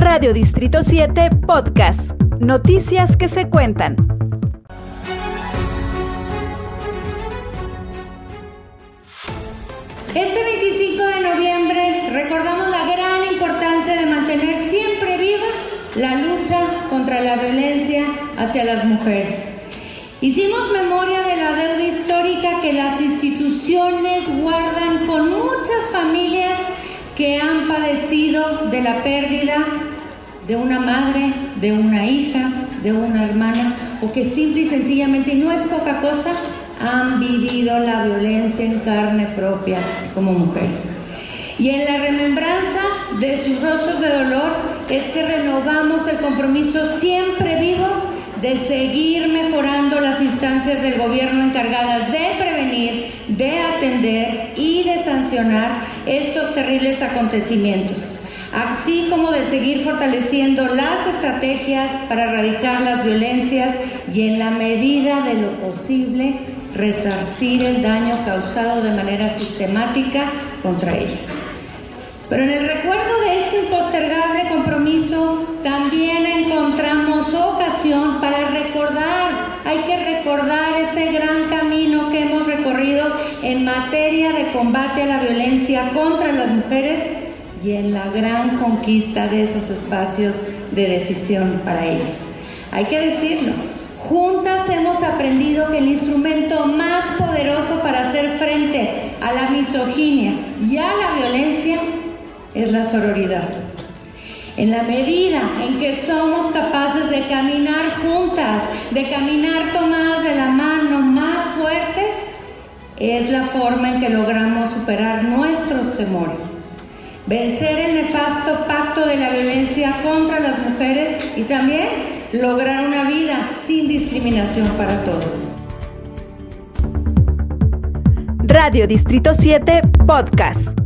Radio Distrito 7 Podcast. Noticias que se cuentan. Este 25 de noviembre recordamos la gran importancia de mantener siempre viva la lucha contra la violencia hacia las mujeres. Hicimos memoria de la deuda histórica que las instituciones guardan con muchas familias que han padecido de la pérdida de una madre, de una hija, de una hermana, o que simple y sencillamente, no es poca cosa, han vivido la violencia en carne propia como mujeres. Y en la remembranza de sus rostros de dolor es que renovamos el compromiso siempre vivo de seguir mejorando las instancias del gobierno encargadas de prevenir, de atender y de sancionar estos terribles acontecimientos, así como de seguir fortaleciendo las estrategias para erradicar las violencias y en la medida de lo posible resarcir el daño causado de manera sistemática contra ellas. Pero en el recuerdo de este impostergable compromiso también encontramos ocasión para recordar, hay que recordar ese gran camino que hemos recorrido en materia de combate a la violencia contra las mujeres y en la gran conquista de esos espacios de decisión para ellas. Hay que decirlo, juntas hemos aprendido que el instrumento más poderoso para hacer frente a la misoginia y a la violencia es la sororidad. En la medida en que somos capaces de caminar juntas, de caminar tomadas de la mano más fuertes, es la forma en que logramos superar nuestros temores, vencer el nefasto pacto de la violencia contra las mujeres y también lograr una vida sin discriminación para todos. Radio Distrito 7 Podcast.